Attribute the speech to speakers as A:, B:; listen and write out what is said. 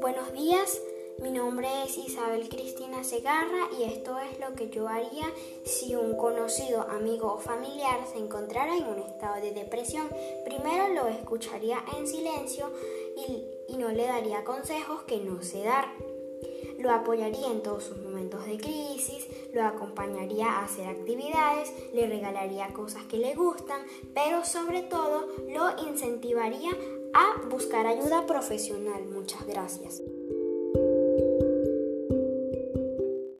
A: Buenos días, mi nombre es Isabel Cristina Segarra y esto es lo que yo haría si un conocido, amigo o familiar se encontrara en un estado de depresión. Primero lo escucharía en silencio y, no le daría consejos que no sé dar. Lo apoyaría en todos sus momentos de crisis, lo acompañaría a hacer actividades, le regalaría cosas que le gustan, pero sobre todo lo incentivaría a buscar ayuda profesional. Muchas gracias.